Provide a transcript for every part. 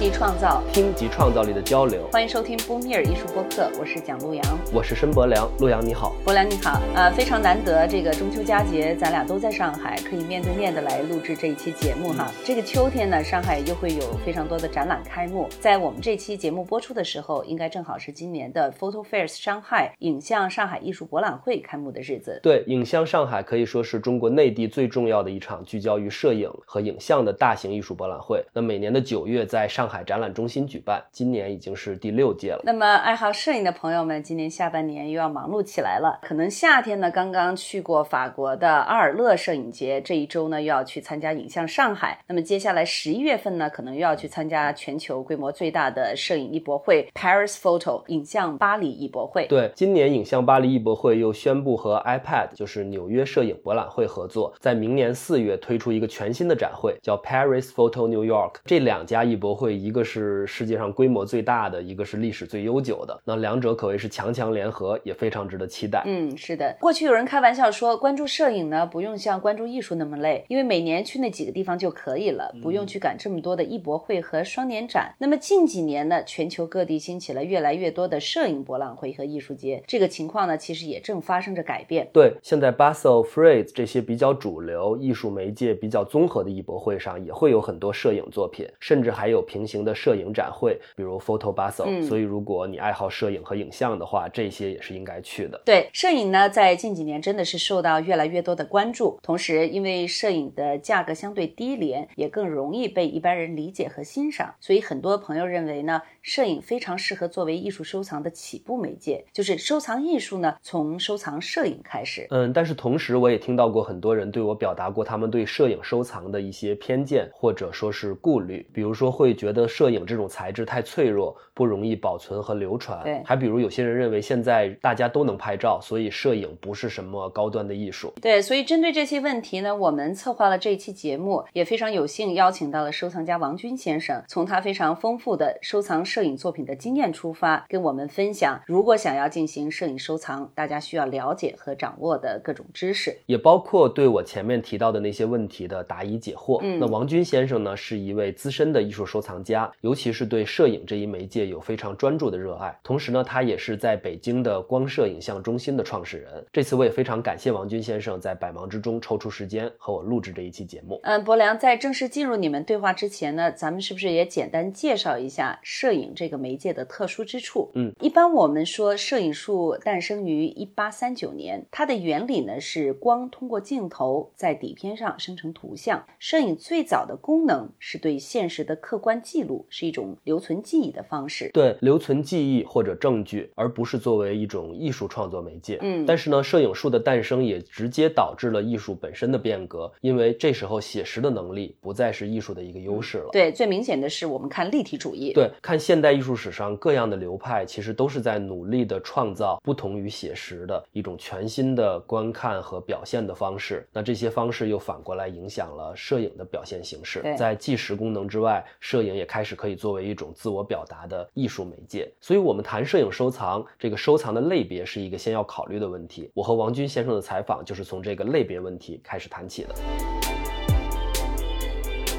即创造，听及创造力的交流。欢迎收听 Boom Here 艺术播客，我是蒋璐阳，我是申博良。陆阳你好，博良你好。呃，非常难得，这个中秋佳节咱俩都在上海，可以面对面的来录制这一期节目哈。这个秋天呢，上海又会有非常多的展览开幕。在我们这期节目播出的时候，应该正好是今年的 Photo Fairs 上海影像上海艺术博览会开幕的日子。对，影像上海可以说是中国内地最重要的一场聚焦于摄影和影像的大型艺术博览会。那每年的九月在上海展览中心举办，今年已经是第六届了。那么，爱好摄影的朋友们，今年下半年又要忙碌起来了。可能夏天呢，刚刚去过法国的阿尔勒摄影节，这一周呢又要去参加影像上海。那么接下来十一月份呢，可能又要去参加全球规模最大的摄影艺博会 Paris Photo 影像巴黎艺博会。对，今年影像巴黎艺博会又宣布和 iPad，就是纽约摄影博览会合作，在明年四月推出一个全新的展会，叫 Paris Photo New York。这两家艺博会，一个是世界上规模最大的，一个是历史最悠久的，那两者可谓是强强联合，也非常值得期待。嗯，是的。过去有人开玩笑说，关注摄影呢，不用像关注艺术那么累，因为每年去那几个地方就可以了，不用去赶这么多的艺博会和双年展。那么近几年呢，全球各地兴起了越来越多的摄影博览会和艺术节，这个情况呢，其实也正发生着改变。对，现在 Basel、Frieze 这些比较主流、艺术媒介比较综合的艺博会上，也会有很多摄影作品，甚至还有平行的摄影展会，比如 Photo Basel。嗯所以，如果你爱好摄影和影像的话，这些也是应该去的。对摄影呢，在近几年真的是受到越来越多的关注。同时，因为摄影的价格相对低廉，也更容易被一般人理解和欣赏，所以很多朋友认为呢，摄影非常适合作为艺术收藏的起步媒介，就是收藏艺术呢，从收藏摄影开始。嗯，但是同时我也听到过很多人对我表达过他们对摄影收藏的一些偏见或者说是顾虑，比如说会觉得摄影这种材质太脆弱，不容易保存和流传。对还比如有些人认为现在大家都能拍照，所以摄影不是什么高端的艺术。对，所以针对这些问题呢，我们策划了这一期节目，也非常有幸邀请到了收藏家王军先生，从他非常丰富的收藏摄影作品的经验出发，跟我们分享，如果想要进行摄影收藏，大家需要了解和掌握的各种知识。也包括对我前面提到的那些问题的答疑解惑。嗯那王军先生呢，是一位资深的艺术收藏家，尤其是对摄影这一媒介有非常专注的热爱。同时呢，他也是在北京的光摄影像中心的创始人。这次我也非常感谢王军先生在百忙之中抽出时间和我录制这一期节目。嗯，博良，在正式进入你们对话之前呢，咱们是不是也简单介绍一下摄影这个媒介的特殊之处？嗯，一般我们说摄影术诞生于一八三九年，它的原理呢是光通过镜头在底片上生成图像。摄影最早的功能是对现实的客观记录，是一种留存记忆的方式。对，留存记忆或者证据，而不是作为一种艺术创作媒介。嗯但是呢，摄影术的诞生也直接导致了艺术本身的变革，因为这时候写实的能力不再是艺术的一个优势了。对，最明显的是我们看立体主义。对，看现代艺术史上各样的流派，其实都是在努力的创造不同于写实的一种全新的观看和表现的方式。那这些方式又反过来影响了摄影的表现形式对。在纪实功能之外，摄影也开始可以作为一种自我表达的艺术媒介。所以，我们谈摄影收藏，这个收藏的类别是一个先要考虑的问题。我和王军先生的采访就是从这个类别问题开始谈起的。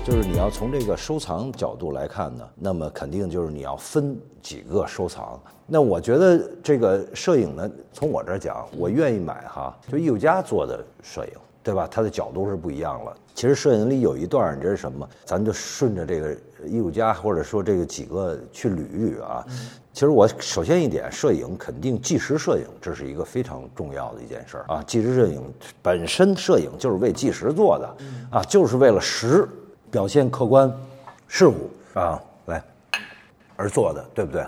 就是你要从这个收藏角度来看呢，那么肯定就是你要分几个收藏。那我觉得这个摄影呢，从我这儿讲，我愿意买哈，就艺术家做的摄影，对吧？它的角度是不一样了。其实摄影里有一段儿，你知道是什么？咱就顺着这个艺术家或者说这个几个去捋一捋啊。其实我首先一点，摄影肯定纪实摄影，这是一个非常重要的一件事儿啊。纪实摄影本身，摄影就是为纪实做的啊，就是为了实表现客观事物啊来而做的，对不对？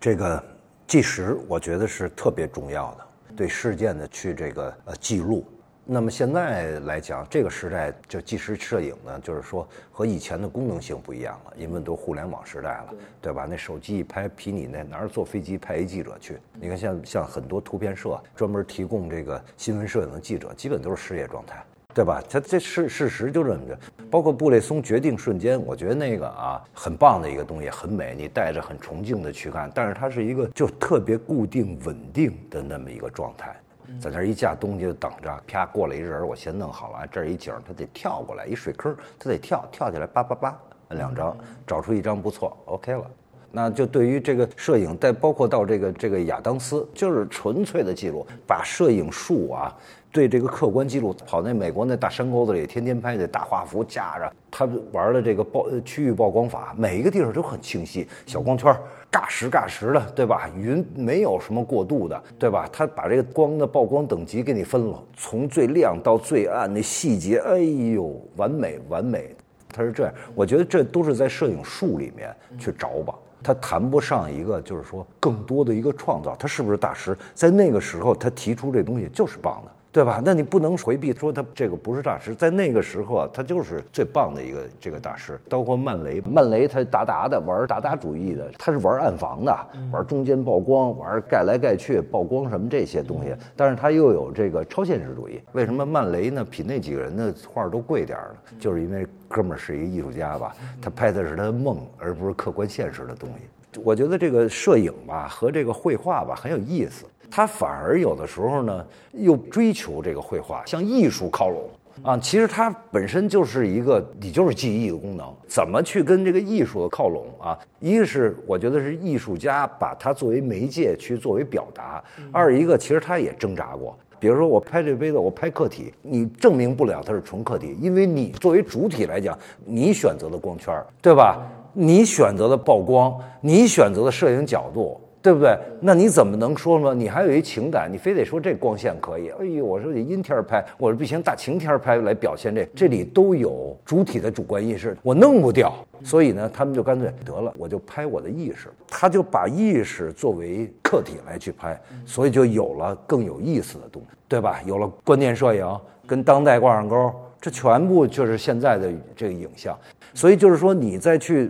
这个纪实，我觉得是特别重要的，对事件的去这个呃记录。那么现在来讲，这个时代就纪实摄影呢，就是说和以前的功能性不一样了，因为都互联网时代了，对吧？那手机一拍，比你那哪儿坐飞机派一记者去？你看像像很多图片社专门提供这个新闻摄影的记者，基本都是失业状态。对吧？他这事事实就这么着。包括布列松决定瞬间，我觉得那个啊很棒的一个东西，很美，你带着很崇敬的去看，但是它是一个就特别固定稳定的那么一个状态。在那儿一架东西就等着，啪过来一人儿，我先弄好了，这儿一景儿，他得跳过来，一水坑儿，他得跳，跳起来叭叭叭，摁两张，找出一张不错，OK 了。那就对于这个摄影，再包括到这个这个亚当斯，就是纯粹的记录，把摄影术啊，对这个客观记录，跑那美国那大山沟子里，天天拍那大画幅架着，他玩的这个曝区域曝光法，每一个地方都很清晰，小光圈，尬实尬实的，对吧？云没有什么过度的，对吧？他把这个光的曝光等级给你分了，从最亮到最暗，那细节，哎呦，完美完美，他是这样，我觉得这都是在摄影术里面去找吧。他谈不上一个，就是说更多的一个创造，他是不是大师？在那个时候，他提出这东西就是棒的。对吧？那你不能回避说他这个不是大师，在那个时候啊，他就是最棒的一个这个大师。包括曼雷，曼雷他达达的玩达达主义的，他是玩暗房的，玩中间曝光，玩盖来盖去曝光什么这些东西。但是他又有这个超现实主义。为什么曼雷呢？比那几个人的画都贵点儿呢？就是因为哥们儿是一个艺术家吧，他拍的是他的梦，而不是客观现实的东西。我觉得这个摄影吧和这个绘画吧很有意思。他反而有的时候呢，又追求这个绘画向艺术靠拢啊。其实它本身就是一个，你就是记忆的功能，怎么去跟这个艺术的靠拢啊？一个是我觉得是艺术家把它作为媒介去作为表达，二一个其实他也挣扎过。比如说我拍这杯子，我拍客体，你证明不了它是纯客体，因为你作为主体来讲，你选择的光圈，对吧？你选择的曝光，你选择的摄影角度。对不对？那你怎么能说呢？你还有一情感，你非得说这光线可以？哎呦，我说得阴天拍，我说不行，大晴天拍来表现这，这里都有主体的主观意识，我弄不掉。所以呢，他们就干脆得了，我就拍我的意识，他就把意识作为客体来去拍，所以就有了更有意思的东西，对吧？有了观念摄影跟当代挂上钩，这全部就是现在的这个影像。所以就是说，你再去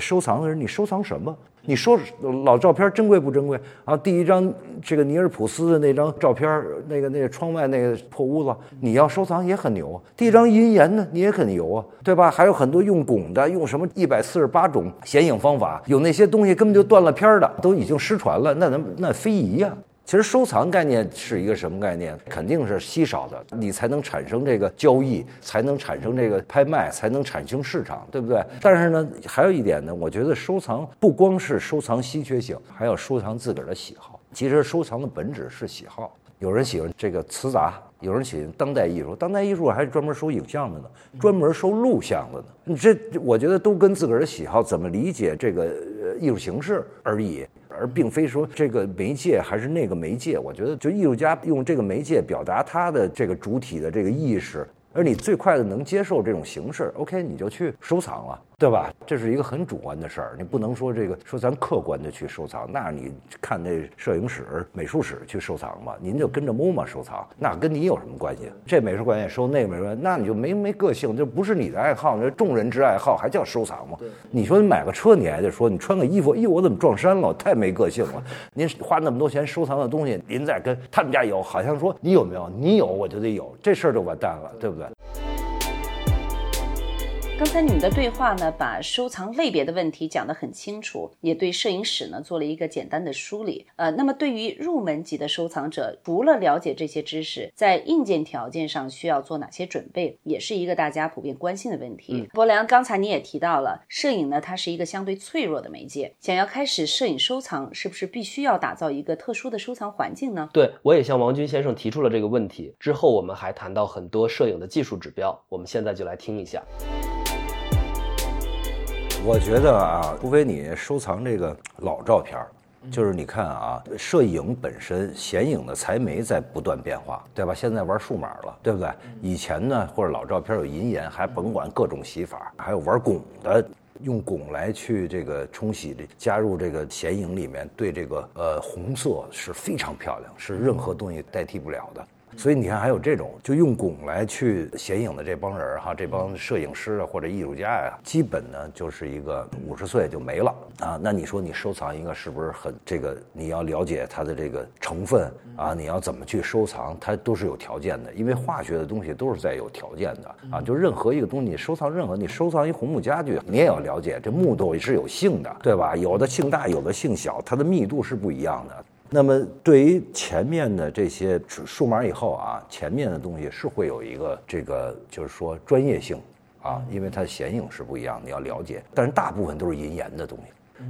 收藏的人，你收藏什么？你说老照片珍贵不珍贵啊？第一张这个尼尔普斯的那张照片，那个那个窗外那个破屋子，你要收藏也很牛啊。第一张银岩呢，你也很牛啊，对吧？还有很多用汞的，用什么一百四十八种显影方法，有那些东西根本就断了片的，都已经失传了，那能那非遗呀。其实收藏概念是一个什么概念？肯定是稀少的，你才能产生这个交易，才能产生这个拍卖，才能产生市场，对不对？但是呢，还有一点呢，我觉得收藏不光是收藏稀缺性，还要收藏自个儿的喜好。其实收藏的本质是喜好。有人喜欢这个词杂，有人喜欢当代艺术，当代艺术还是专门收影像的呢，专门收录像的呢。你这我觉得都跟自个儿的喜好怎么理解这个艺术形式而已。而并非说这个媒介还是那个媒介，我觉得就艺术家用这个媒介表达他的这个主体的这个意识。而你最快的能接受这种形式，OK，你就去收藏了，对吧？这是一个很主观的事儿，你不能说这个说咱客观的去收藏，那你看那摄影史、美术史去收藏吧，您就跟着 MoMA 收藏，那跟你有什么关系？这美术馆也收，那个美术馆，那你就没没个性，这不是你的爱好，那众人之爱好还叫收藏吗？你说你买个车，你还得说你穿个衣服，哎呦，我怎么撞衫了？太没个性了！您花那么多钱收藏的东西，您再跟他们家有，好像说你有没有？你有我就得有，这事儿就完蛋了，对不对？刚才你们的对话呢，把收藏类别的问题讲得很清楚，也对摄影史呢做了一个简单的梳理。呃，那么对于入门级的收藏者，除了了解这些知识，在硬件条件上需要做哪些准备，也是一个大家普遍关心的问题。博良，刚才你也提到了，摄影呢，它是一个相对脆弱的媒介，想要开始摄影收藏，是不是必须要打造一个特殊的收藏环境呢？对，我也向王军先生提出了这个问题。之后我们还谈到很多摄影的技术指标，我们现在就来听一下。我觉得啊，除非你收藏这个老照片就是你看啊，摄影本身显影的材媒在不断变化，对吧？现在玩数码了，对不对？以前呢，或者老照片有银盐，还甭管各种洗法，还有玩汞的，用汞来去这个冲洗，加入这个显影里面，对这个呃红色是非常漂亮，是任何东西代替不了的。所以你看，还有这种就用汞来去显影的这帮人哈，这帮摄影师啊或者艺术家呀，基本呢就是一个五十岁就没了啊。那你说你收藏一个是不是很这个？你要了解它的这个成分啊，你要怎么去收藏，它都是有条件的。因为化学的东西都是在有条件的啊。就任何一个东西，你收藏任何，你收藏一红木家具，你也要了解这木头是有性的，对吧？有的性大，有的性小，它的密度是不一样的。那么，对于前面的这些数码以后啊，前面的东西是会有一个这个，就是说专业性，啊，因为它显影是不一样，你要了解。但是大部分都是银盐的东西。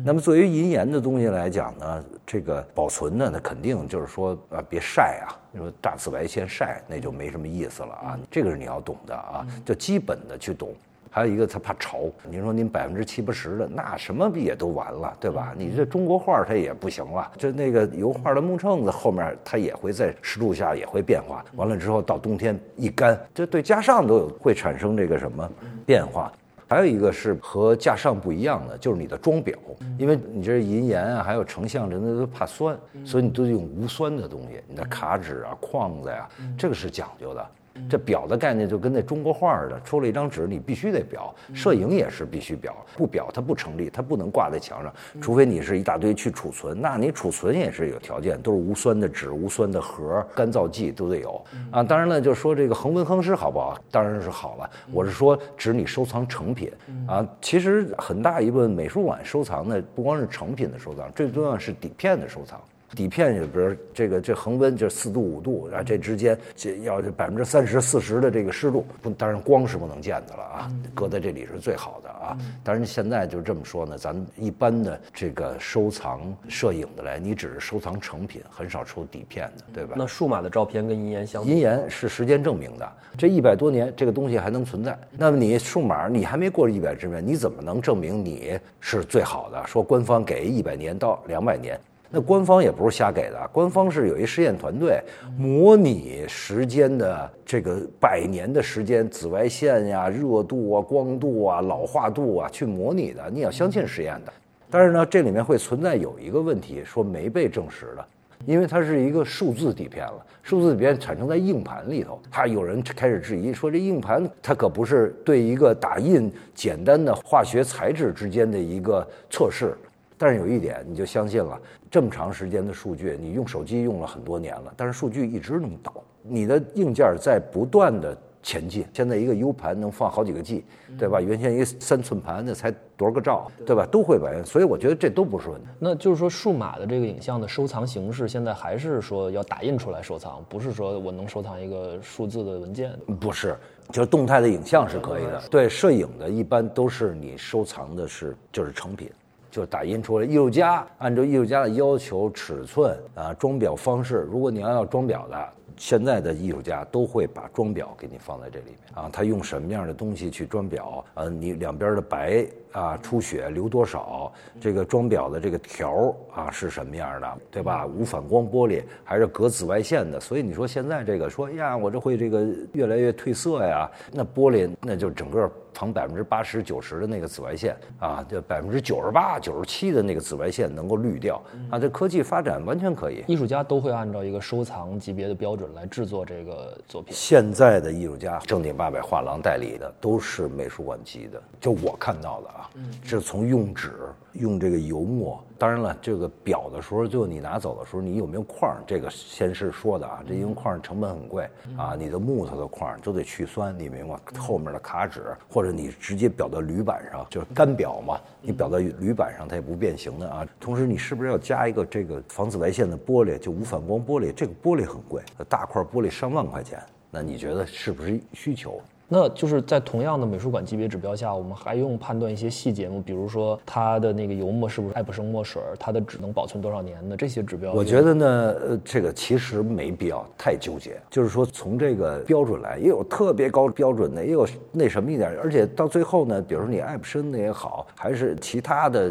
那么作为银盐的东西来讲呢，这个保存呢，那肯定就是说啊，别晒啊。你说大紫外线晒，那就没什么意思了啊。这个是你要懂的啊，就基本的去懂。还有一个，他怕潮。您说您百分之七八十的，那什么也都完了，对吧？你这中国画它也不行了。就那个油画的木秤子后面，它也会在湿度下也会变化。完了之后到冬天一干，这对架上都有会产生这个什么变化。还有一个是和架上不一样的，就是你的装裱，因为你这银盐啊，还有成像，人家都怕酸，所以你都得用无酸的东西。你的卡纸啊、框子呀，这个是讲究的。这表的概念就跟那中国画似的，出了一张纸，你必须得裱。摄影也是必须裱，不裱它不成立，它不能挂在墙上，除非你是一大堆去储存。那你储存也是有条件，都是无酸的纸、无酸的盒、干燥剂都得有啊。当然了，就说这个恒温恒湿好不好？当然是好了。我是说，指你收藏成品啊。其实很大一部分美术馆收藏的不光是成品的收藏，最重要是底片的收藏。底片里边这个这恒温就是四度五度，然后这之间这要百分之三十四十的这个湿度，不当然光是不能见的了啊，搁在这里是最好的啊。当然现在就这么说呢，咱一般的这个收藏摄影的来，你只是收藏成品，很少出底片的，对吧？那数码的照片跟银盐相比，银盐是时间证明的，这一百多年这个东西还能存在。那么你数码你还没过一百之年，你怎么能证明你是最好的？说官方给一百年到两百年。那官方也不是瞎给的，官方是有一实验团队模拟时间的这个百年的时间，紫外线呀、热度啊、光度啊、老化度啊去模拟的，你要相信实验的。但是呢，这里面会存在有一个问题，说没被证实的，因为它是一个数字底片了，数字底片产生在硬盘里头，它有人开始质疑说这硬盘它可不是对一个打印简单的化学材质之间的一个测试。但是有一点，你就相信了，这么长时间的数据，你用手机用了很多年了，但是数据一直能倒，你的硬件在不断的前进。现在一个 U 盘能放好几个 G，对吧？原先一个三寸盘那才多少个兆，对吧？都会变，所以我觉得这都不是问题。那就是说，数码的这个影像的收藏形式，现在还是说要打印出来收藏，不是说我能收藏一个数字的文件？不是，就是动态的影像是可以的。对，摄影的一般都是你收藏的是就是成品。就打印出来，艺术家按照艺术家的要求、尺寸啊、装裱方式，如果你要要装裱的，现在的艺术家都会把装裱给你放在这里面啊。他用什么样的东西去装裱？呃，你两边的白啊出血留多少？这个装裱的这个条啊是什么样的？对吧？无反光玻璃还是隔紫外线的？所以你说现在这个说呀，我这会这个越来越褪色呀？那玻璃那就整个。防百分之八十九十的那个紫外线啊，就百分之九十八、九十七的那个紫外线能够滤掉啊，这科技发展完全可以。艺术家都会按照一个收藏级别的标准来制作这个作品。现在的艺术家正经八百画廊代理的都是美术馆级的，就我看到的啊，是从用纸。用这个油墨，当然了，这个裱的时候，就你拿走的时候，你有没有框？这个先是说的啊，这因为框成本很贵啊，你的木头的框都得去酸，你明白吗？后面的卡纸或者你直接裱到铝板上，就是干裱嘛，你裱到铝板上它也不变形的啊。同时，你是不是要加一个这个防紫外线的玻璃，就无反光玻璃？这个玻璃很贵，大块玻璃上万块钱，那你觉得是不是需求？那就是在同样的美术馆级别指标下，我们还用判断一些细节吗？比如说它的那个油墨是不是爱普生墨水，它的纸能保存多少年的这些指标？我觉得呢，呃，这个其实没必要太纠结。就是说，从这个标准来，也有特别高标准的，也有那什么一点。而且到最后呢，比如说你爱普生的也好，还是其他的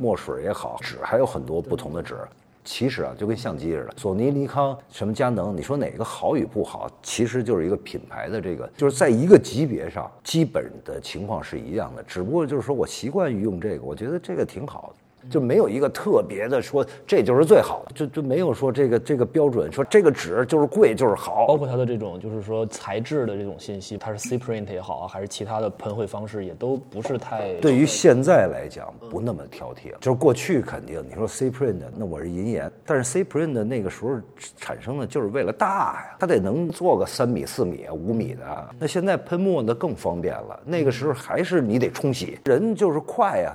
墨水也好，纸还有很多不同的纸。其实啊，就跟相机似的，索尼、尼康、什么佳能，你说哪个好与不好，其实就是一个品牌的这个，就是在一个级别上，基本的情况是一样的，只不过就是说我习惯于用这个，我觉得这个挺好的。就没有一个特别的说这就是最好的，就就没有说这个这个标准，说这个纸就是贵就是好。包括它的这种就是说材质的这种信息，它是 C print 也好啊，还是其他的喷绘方式，也都不是太。对于现在来讲，不那么挑剔了。就是过去肯定你说 C print，那我是银盐，但是 C print 的那个时候产生的就是为了大呀，它得能做个三米、四米、五米的。那现在喷墨的更方便了，那个时候还是你得冲洗，人就是快呀。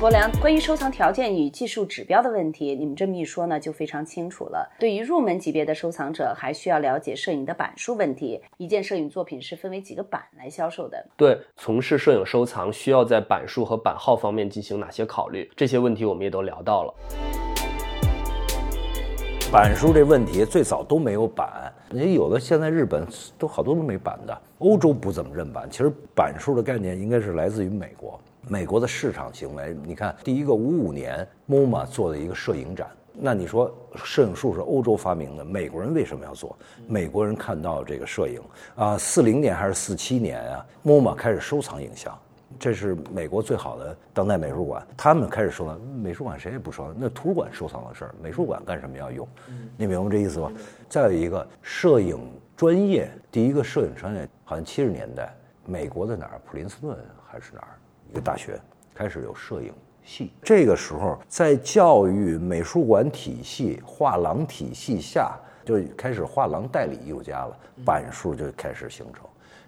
博良，关于收藏条件与技术指标的问题，你们这么一说呢，就非常清楚了。对于入门级别的收藏者，还需要了解摄影的版数问题。一件摄影作品是分为几个版来销售的？对，从事摄影收藏需要在版数和版号方面进行哪些考虑？这些问题我们也都聊到了。版数这问题最早都没有版，你有的现在日本都好多都没版的，欧洲不怎么认版。其实版数的概念应该是来自于美国，美国的市场行为。你看，第一个五五年 MoMA 做的一个摄影展，那你说摄影术是欧洲发明的，美国人为什么要做？美国人看到这个摄影啊，四零年还是四七年啊，MoMA 开始收藏影像。这是美国最好的当代美术馆，他们开始收藏。美术馆谁也不收藏，那图书馆收藏的事儿，美术馆干什么要用？你明白这意思吗？再有一个，摄影专业，第一个摄影专业好像七十年代，美国的哪儿？普林斯顿还是哪儿？一个大学开始有摄影系。这个时候，在教育美术馆体系、画廊体系下，就开始画廊代理艺术家了，版数就开始形成。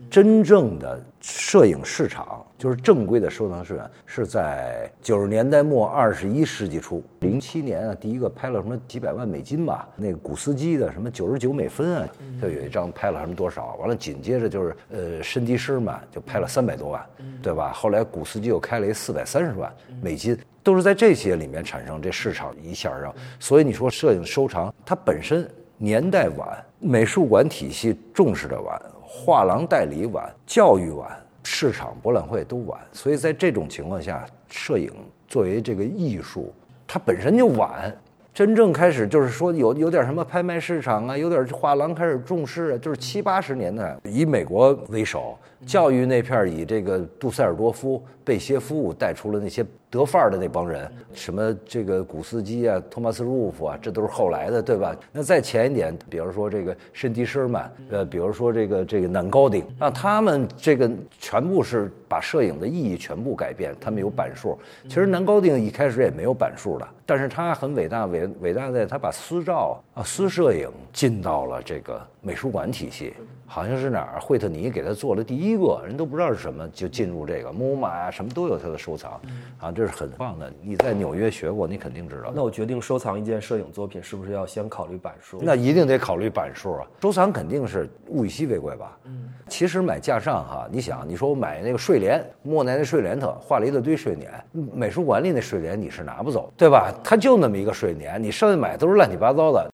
真正的摄影市场，就是正规的收藏市场，是在九十年代末二十一世纪初，零七年啊，第一个拍了什么几百万美金吧，那个古斯基的什么九十九美分啊，就有一张拍了什么多少，完了紧接着就是呃申迪师嘛就拍了三百多万，对吧？后来古斯基又开了一四百三十万美金，都是在这些里面产生这市场一下让，所以你说摄影收藏它本身年代晚，美术馆体系重视的晚。画廊代理晚，教育晚，市场博览会都晚，所以在这种情况下，摄影作为这个艺术，它本身就晚。真正开始就是说有有点什么拍卖市场啊，有点画廊开始重视啊，就是七八十年代以美国为首，教育那片以这个杜塞尔多夫、贝歇夫带出了那些。得范儿的那帮人，什么这个古斯基啊、托马斯·鲁夫啊，这都是后来的，对吧？那再前一点，比如说这个申迪施尔曼，呃，比如说这个这个南高丁，那他们这个全部是把摄影的意义全部改变。他们有板数，其实南高丁一开始也没有板数的，但是他很伟大，伟伟大在他把私照啊、私摄影进到了这个美术馆体系。好像是哪儿，惠特尼给他做了第一个人都不知道是什么，就进入这个 MoMA 啊，什么都有他的收藏，啊，这是很棒的。你在纽约学过，你肯定知道。那我决定收藏一件摄影作品，是不是要先考虑版数？那一定得考虑版数啊！收藏肯定是物以稀为贵吧？嗯。其实买架上哈，你想，你说我买那个睡莲，莫奈那睡莲特画了一大堆睡莲，美术馆里那睡莲你是拿不走，对吧？他就那么一个睡莲，你剩下买都是乱七八糟的。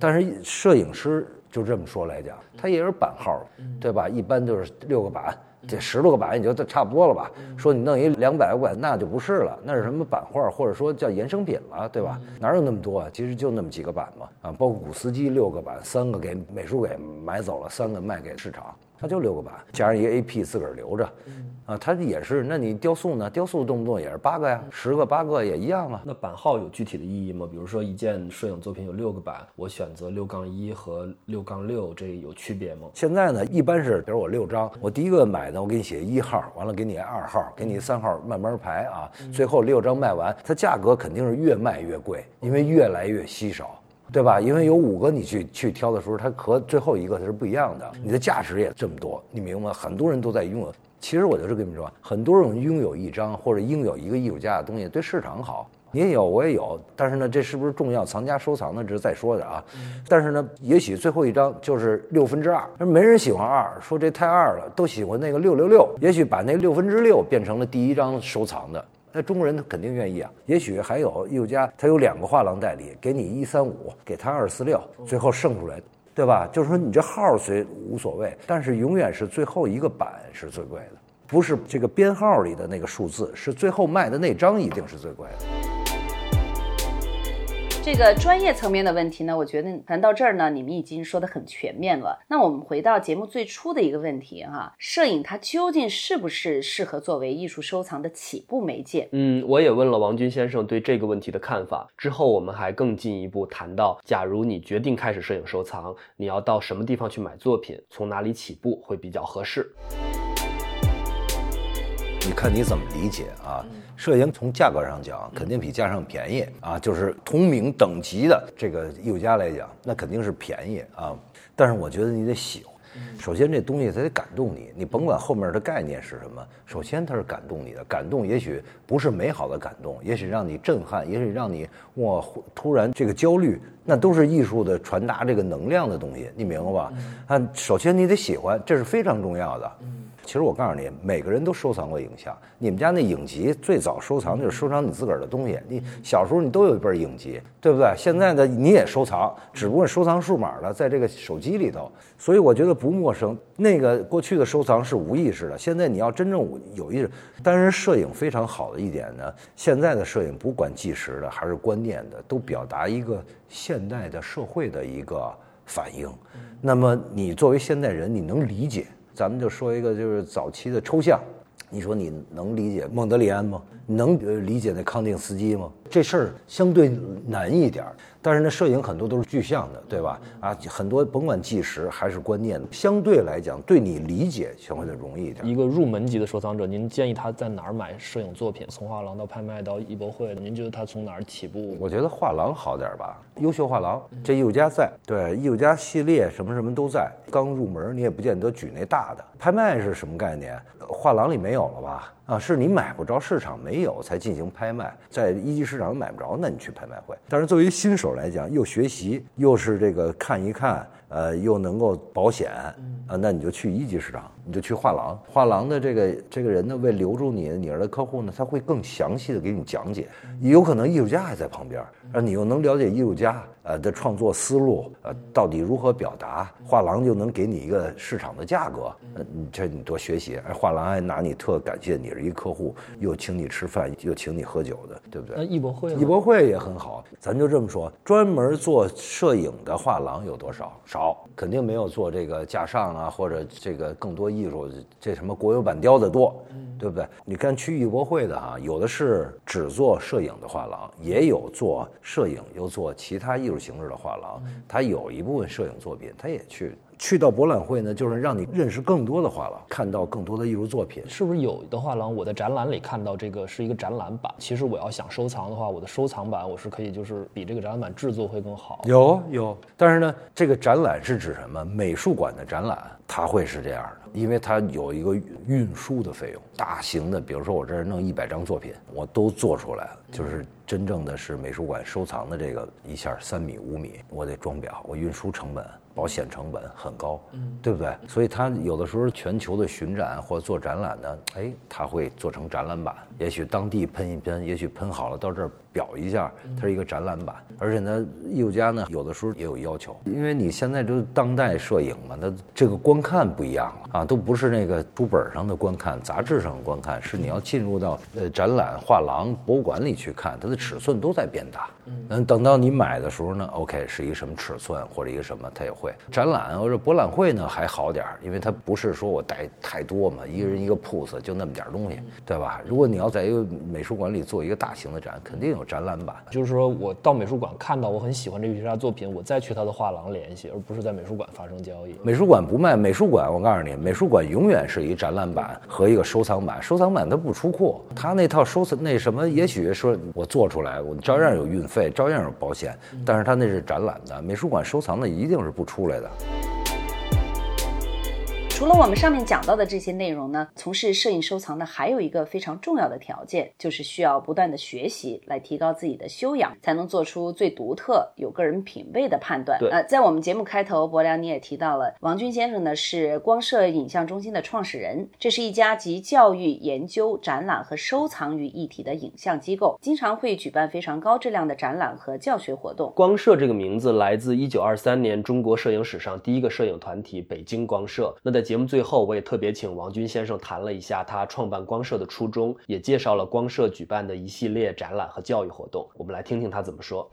但是摄影师。就这么说来讲，它也是版号，对吧？一般就是六个版，这十多个版也就差不多了吧？说你弄一两百个版，那就不是了，那是什么版画，或者说叫衍生品了，对吧？哪有那么多啊？其实就那么几个版嘛，啊，包括古斯基六个版，三个给美术给买走了，三个卖给市场。它就六个版，加上一个 AP 自个儿留着，啊，它也是。那你雕塑呢？雕塑动不动也是八个呀，十个八个也一样啊。那版号有具体的意义吗？比如说一件摄影作品有六个版，我选择六杠一和六杠六，这有区别吗？现在呢，一般是，比如我六张，我第一个买的，我给你写一号，完了给你二号，给你三号，慢慢排啊，最后六张卖完，它价格肯定是越卖越贵，因为越来越稀少。对吧？因为有五个你去去挑的时候，它和最后一个它是不一样的。你的价值也这么多，你明白？很多人都在拥有。其实我就是跟你说，很多人拥有一张或者拥有一个艺术家的东西，对市场好。你也有，我也有。但是呢，这是不是重要？藏家收藏呢，这是再说的啊。但是呢，也许最后一张就是六分之二，没人喜欢二，说这太二了，都喜欢那个六六六。也许把那六分之六变成了第一张收藏的。那中国人他肯定愿意啊，也许还有艺术家，他有两个画廊代理，给你一三五，给他二四六，最后剩出来，对吧？就是说你这号虽无所谓，但是永远是最后一个版是最贵的，不是这个编号里的那个数字，是最后卖的那张一定是最贵的。这个专业层面的问题呢，我觉得谈到这儿呢，你们已经说的很全面了。那我们回到节目最初的一个问题哈，摄影它究竟是不是适合作为艺术收藏的起步媒介？嗯，我也问了王军先生对这个问题的看法。之后我们还更进一步谈到，假如你决定开始摄影收藏，你要到什么地方去买作品，从哪里起步会比较合适？你看你怎么理解啊？摄影从价格上讲，肯定比架上便宜啊。就是同名等级的这个艺术家来讲，那肯定是便宜啊。但是我觉得你得喜欢，首先这东西它得感动你，你甭管后面的概念是什么，首先它是感动你的。感动也许不是美好的感动，也许让你震撼，也许让你哇突然这个焦虑，那都是艺术的传达这个能量的东西，你明白吧？啊，首先你得喜欢，这是非常重要的。其实我告诉你，每个人都收藏过影像。你们家那影集最早收藏就是收藏你自个儿的东西。你小时候你都有一本影集，对不对？现在呢你也收藏，只不过收藏数码的在这个手机里头。所以我觉得不陌生。那个过去的收藏是无意识的，现在你要真正有意识。当然，摄影非常好的一点呢，现在的摄影不管纪实的还是观念的，都表达一个现代的社会的一个反应。那么你作为现代人，你能理解？咱们就说一个，就是早期的抽象。你说你能理解孟德里安吗？你能理解那康定斯基吗？这事儿相对难一点儿。但是那摄影很多都是具象的，对吧？啊，很多甭管纪实还是观念，相对来讲对你理解相对的容易一点。一个入门级的收藏者，您建议他在哪儿买摄影作品？从画廊到拍卖到艺博会，您觉得他从哪儿起步？我觉得画廊好点吧，优秀画廊，这艺术家在，对，艺术家系列什么什么都在。刚入门你也不见得举那大的。拍卖是什么概念？画廊里没有了吧？啊，是你买不着，市场没有才进行拍卖，在一级市场买不着，那你去拍卖会。但是作为新手来讲，又学习，又是这个看一看，呃，又能够保险，啊，那你就去一级市场，你就去画廊。画廊的这个这个人呢，为留住你你的客户呢，他会更详细的给你讲解。有可能艺术家还在旁边，啊你又能了解艺术家呃的创作思路，呃，到底如何表达，画廊就能给你一个市场的价格。呃，这你多学习，而画廊还拿你特感谢你是。一客户又请你吃饭，又请你喝酒的，对不对？那艺博会，艺博会也很好。咱就这么说，专门做摄影的画廊有多少？少，肯定没有做这个架上啊，或者这个更多艺术，这什么国有板雕的多，对不对？你看去艺博会的啊，有的是只做摄影的画廊，也有做摄影又做其他艺术形式的画廊。他有一部分摄影作品，他也去。去到博览会呢，就是让你认识更多的画廊，看到更多的艺术作品。是不是有的画廊，我在展览里看到这个是一个展览版？其实我要想收藏的话，我的收藏版我是可以，就是比这个展览版制作会更好。有有，但是呢，这个展览是指什么？美术馆的展览，它会是这样的，因为它有一个运输的费用。大型的，比如说我这儿弄一百张作品，我都做出来了，就是真正的是美术馆收藏的这个一下三米五米，我得装裱，我运输成本。保险成本很高，嗯，对不对？所以他有的时候全球的巡展或做展览呢，哎，他会做成展览版，也许当地喷一喷，也许喷好了到这儿。表一下，它是一个展览版，而且呢，艺术家呢有的时候也有要求，因为你现在都当代摄影嘛，它这个观看不一样了。啊，都不是那个书本上的观看、杂志上的观看，是你要进入到呃展览、画廊、博物馆里去看，它的尺寸都在变大。嗯，等到你买的时候呢，OK，是一个什么尺寸或者一个什么，它也会。展览或者博览会呢还好点儿，因为它不是说我带太多嘛，一个人一个 pose 就那么点东西，对吧？如果你要在一个美术馆里做一个大型的展，肯定展览版就是说，我到美术馆看到我很喜欢这个艺术家作品，我再去他的画廊联系，而不是在美术馆发生交易。美术馆不卖，美术馆我告诉你，美术馆永远是一展览版和一个收藏版。收藏版它不出库，它那套收藏那什么，也许说我做出来，我照样有运费，照样有保险，但是它那是展览的，美术馆收藏的一定是不出来的。除了我们上面讲到的这些内容呢，从事摄影收藏呢，还有一个非常重要的条件，就是需要不断的学习来提高自己的修养，才能做出最独特、有个人品味的判断。对，呃，在我们节目开头，博良你也提到了，王军先生呢是光摄影像中心的创始人，这是一家集教育、研究、展览和收藏于一体的影像机构，经常会举办非常高质量的展览和教学活动。光摄这个名字来自一九二三年中国摄影史上第一个摄影团体北京光摄。那在节目最后，我也特别请王军先生谈了一下他创办光社的初衷，也介绍了光社举办的一系列展览和教育活动。我们来听听他怎么说。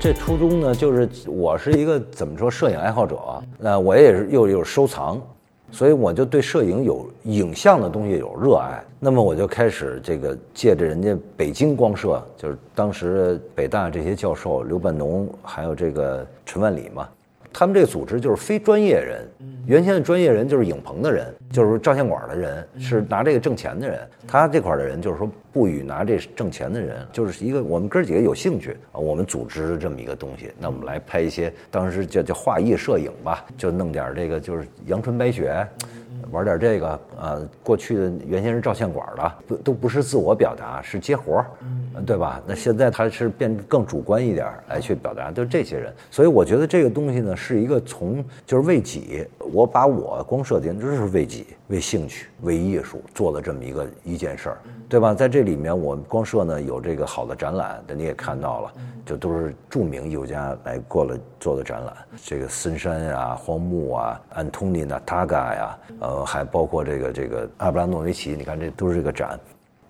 这初衷呢，就是我是一个怎么说摄影爱好者，那我也是又有收藏，所以我就对摄影有影像的东西有热爱。那么我就开始这个借着人家北京光社，就是当时北大这些教授刘半农还有这个陈万里嘛。他们这个组织就是非专业人，原先的专业人就是影棚的人，就是照相馆的人，是拿这个挣钱的人。他这块的人就是说不与拿这挣钱的人，就是一个我们哥几个有兴趣啊，我们组织这么一个东西，那我们来拍一些当时叫叫画意摄影吧，就弄点这个就是阳春白雪。玩点这个，呃，过去的原先是照相馆的，不都不是自我表达，是接活儿，对吧？那现在他是变更主观一点来去表达，就这些人。所以我觉得这个东西呢，是一个从就是为己，我把我光设定就是为己、为兴趣、为艺术做的这么一个一件事儿，对吧？在这里面，我们光社呢有这个好的展览，你也看到了，就都是著名艺术家来过了做的展览，这个森山啊、荒木啊、安东尼娜塔嘎呀，呃。还包括这个这个阿布拉诺维奇，你看这都是这个展，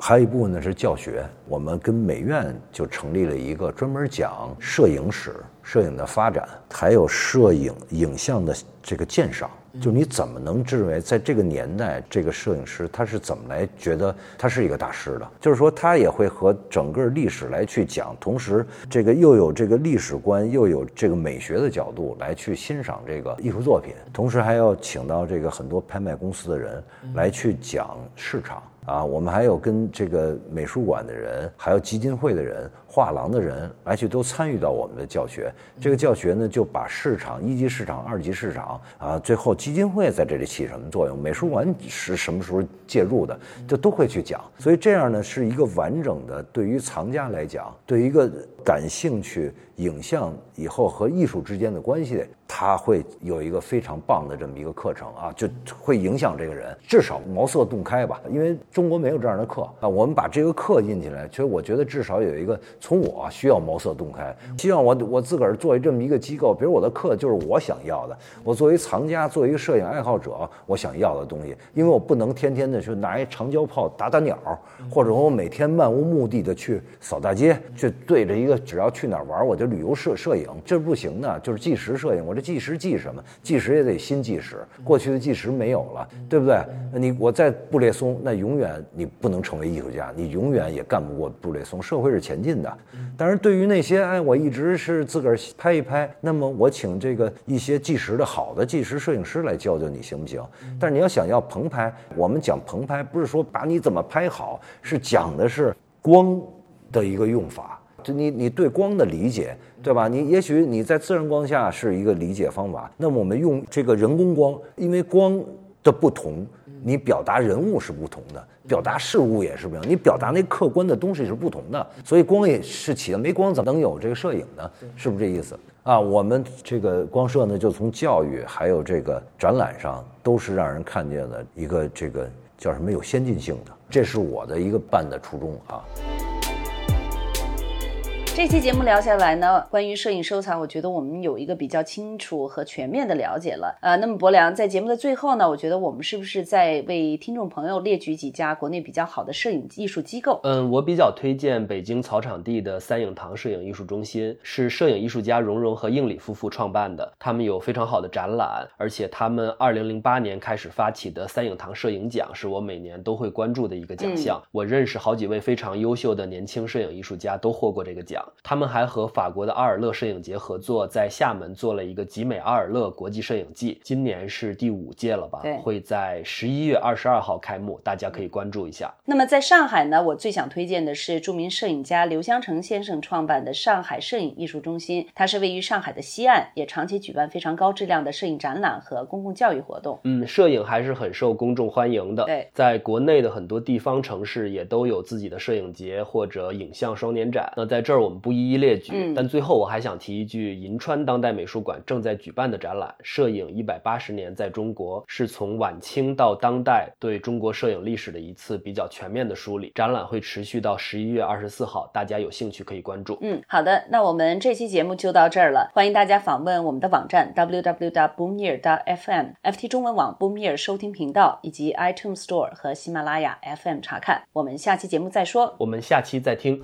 还有一部分呢是教学。我们跟美院就成立了一个专门讲摄影史、摄影的发展，还有摄影影像的这个鉴赏。就你怎么能认为在这个年代，这个摄影师他是怎么来觉得他是一个大师的？就是说他也会和整个历史来去讲，同时这个又有这个历史观，又有这个美学的角度来去欣赏这个艺术作品，同时还要请到这个很多拍卖公司的人来去讲市场。啊，我们还有跟这个美术馆的人，还有基金会的人、画廊的人来去都参与到我们的教学。这个教学呢，就把市场一级市场、二级市场啊，最后基金会在这里起什么作用，美术馆是什么时候介入的，这都会去讲。所以这样呢，是一个完整的，对于藏家来讲，对于一个感兴趣影像以后和艺术之间的关系。他会有一个非常棒的这么一个课程啊，就会影响这个人，至少茅塞顿开吧。因为中国没有这样的课啊，我们把这个课印起来，其实我觉得至少有一个从我需要茅塞顿开，希望我我自个儿作为这么一个机构，比如我的课就是我想要的，我作为藏家，作为一个摄影爱好者，我想要的东西，因为我不能天天的去拿一长焦炮打打鸟，或者我每天漫无目的的去扫大街，去对着一个只要去哪儿玩我就旅游摄摄影，这不行的，就是纪实摄影。我这纪实纪什么？纪实也得新纪实，过去的纪实没有了，对不对？你我在布列松，那永远你不能成为艺术家，你永远也干不过布列松。社会是前进的，但是对于那些哎，我一直是自个儿拍一拍，那么我请这个一些纪实的好的纪实摄影师来教教你行不行？但是你要想要棚拍，我们讲棚拍不是说把你怎么拍好，是讲的是光的一个用法。就你你对光的理解，对吧？你也许你在自然光下是一个理解方法，那么我们用这个人工光，因为光的不同，你表达人物是不同的，表达事物也是不一样，你表达那客观的东西是不同的，所以光也是起的，没光怎么能有这个摄影呢？是不是这意思啊？我们这个光社呢，就从教育还有这个展览上，都是让人看见的一个这个叫什么有先进性的，这是我的一个办的初衷啊。这期节目聊下来呢，关于摄影收藏，我觉得我们有一个比较清楚和全面的了解了。呃，那么博良在节目的最后呢，我觉得我们是不是在为听众朋友列举几家国内比较好的摄影艺术机构？嗯，我比较推荐北京草场地的三影堂摄影艺术中心，是摄影艺术家荣荣和应礼夫妇创办的。他们有非常好的展览，而且他们二零零八年开始发起的三影堂摄影奖，是我每年都会关注的一个奖项。我认识好几位非常优秀的年轻摄影艺术家，都获过这个奖。他们还和法国的阿尔勒摄影节合作，在厦门做了一个集美阿尔勒国际摄影季，今年是第五届了吧？对，会在十一月二十二号开幕，大家可以关注一下。那么在上海呢，我最想推荐的是著名摄影家刘香成先生创办的上海摄影艺术中心，它是位于上海的西岸，也长期举办非常高质量的摄影展览和公共教育活动。嗯，摄影还是很受公众欢迎的。对，在国内的很多地方城市也都有自己的摄影节或者影像双年展。那在这儿我们不一一列举，但最后我还想提一句，银川当代美术馆正在举办的展览《摄影一百八十年在中国》，是从晚清到当代对中国摄影历史的一次比较全面的梳理。展览会持续到十一月二十四号，大家有兴趣可以关注。嗯，好的，那我们这期节目就到这儿了，欢迎大家访问我们的网站 www.boomyear.fm，FT 中文网 Boomyear 收听频道以及 iTunes Store 和喜马拉雅 FM 查看。我们下期节目再说，我们下期再听。